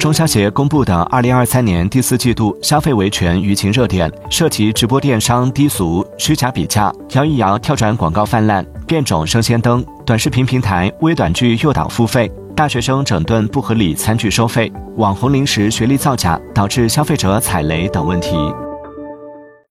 中消协公布的二零二三年第四季度消费维权舆情热点涉及直播电商低俗虚假比价摇一摇跳转广告泛滥变种生鲜灯短视频平台微短剧诱导付费大学生整顿不合理餐具收费网红零食学历造假导致消费者踩雷等问题。